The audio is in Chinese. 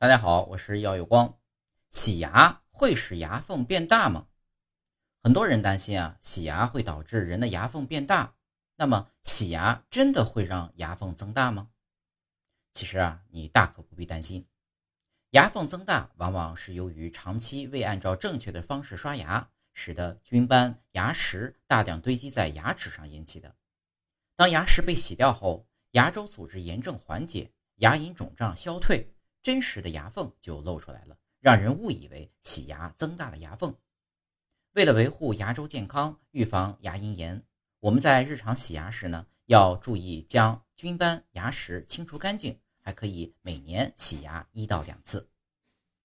大家好，我是耀有光。洗牙会使牙缝变大吗？很多人担心啊，洗牙会导致人的牙缝变大。那么，洗牙真的会让牙缝增大吗？其实啊，你大可不必担心。牙缝增大往往是由于长期未按照正确的方式刷牙，使得菌斑、牙石大量堆积在牙齿上引起的。当牙石被洗掉后，牙周组织炎症缓解，牙龈肿胀消退。真实的牙缝就露出来了，让人误以为洗牙增大了牙缝。为了维护牙周健康，预防牙龈炎，我们在日常洗牙时呢，要注意将菌斑、牙石清除干净，还可以每年洗牙一到两次。